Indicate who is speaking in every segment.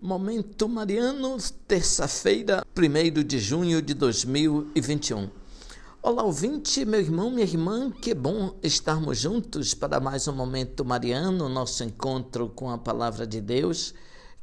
Speaker 1: Momento Mariano, terça-feira, 1 de junho de 2021. Olá, ouvinte, meu irmão, minha irmã, que bom estarmos juntos para mais um Momento Mariano, nosso encontro com a Palavra de Deus,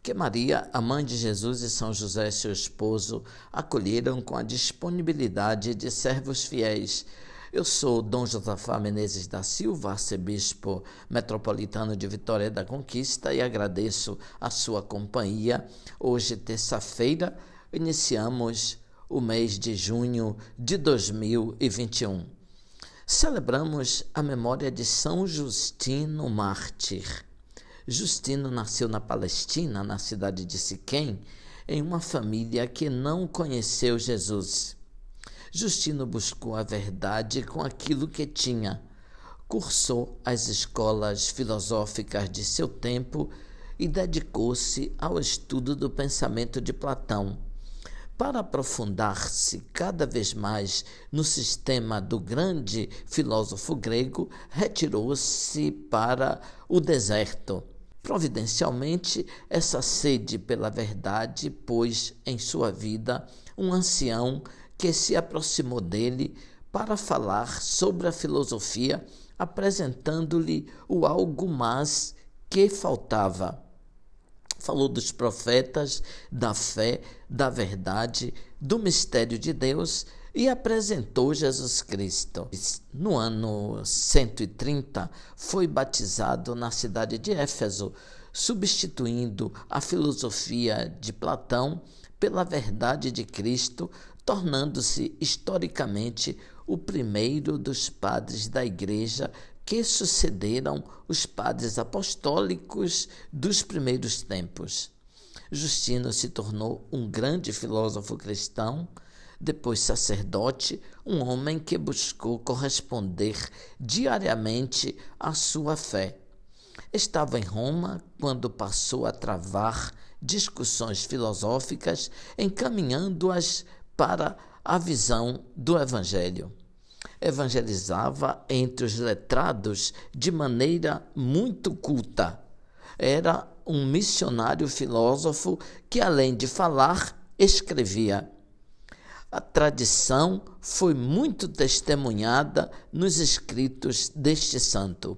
Speaker 1: que Maria, a mãe de Jesus e São José, seu esposo, acolheram com a disponibilidade de servos fiéis eu sou Dom Josafá Menezes da Silva, arcebispo metropolitano de Vitória da Conquista, e agradeço a sua companhia. Hoje, terça-feira, iniciamos o mês de junho de 2021. Celebramos a memória de São Justino Mártir. Justino nasceu na Palestina, na cidade de Siquém, em uma família que não conheceu Jesus. Justino buscou a verdade com aquilo que tinha. Cursou as escolas filosóficas de seu tempo e dedicou-se ao estudo do pensamento de Platão. Para aprofundar-se cada vez mais no sistema do grande filósofo grego, retirou-se para o deserto. Providencialmente, essa sede pela verdade pôs em sua vida um ancião que se aproximou dele para falar sobre a filosofia, apresentando-lhe o algo mais que faltava. Falou dos profetas, da fé, da verdade, do mistério de Deus e apresentou Jesus Cristo. No ano 130, foi batizado na cidade de Éfeso, substituindo a filosofia de Platão pela verdade de Cristo, tornando-se historicamente o primeiro dos padres da Igreja que sucederam os padres apostólicos dos primeiros tempos. Justino se tornou um grande filósofo cristão, depois sacerdote, um homem que buscou corresponder diariamente à sua fé. Estava em Roma quando passou a travar discussões filosóficas, encaminhando-as para a visão do Evangelho. Evangelizava entre os letrados de maneira muito culta. Era um missionário filósofo que, além de falar, escrevia. A tradição foi muito testemunhada nos escritos deste santo.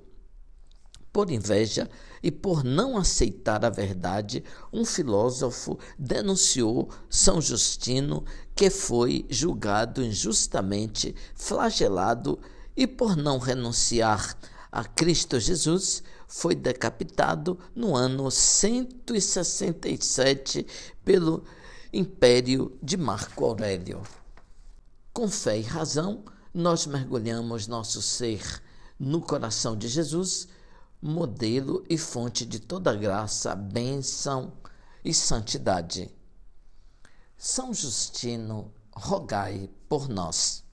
Speaker 1: Por inveja e por não aceitar a verdade, um filósofo denunciou São Justino, que foi julgado injustamente, flagelado e, por não renunciar a Cristo Jesus, foi decapitado no ano 167 pelo império de Marco Aurélio. Com fé e razão, nós mergulhamos nosso ser no coração de Jesus modelo e fonte de toda graça, bênção e santidade. São Justino, rogai por nós.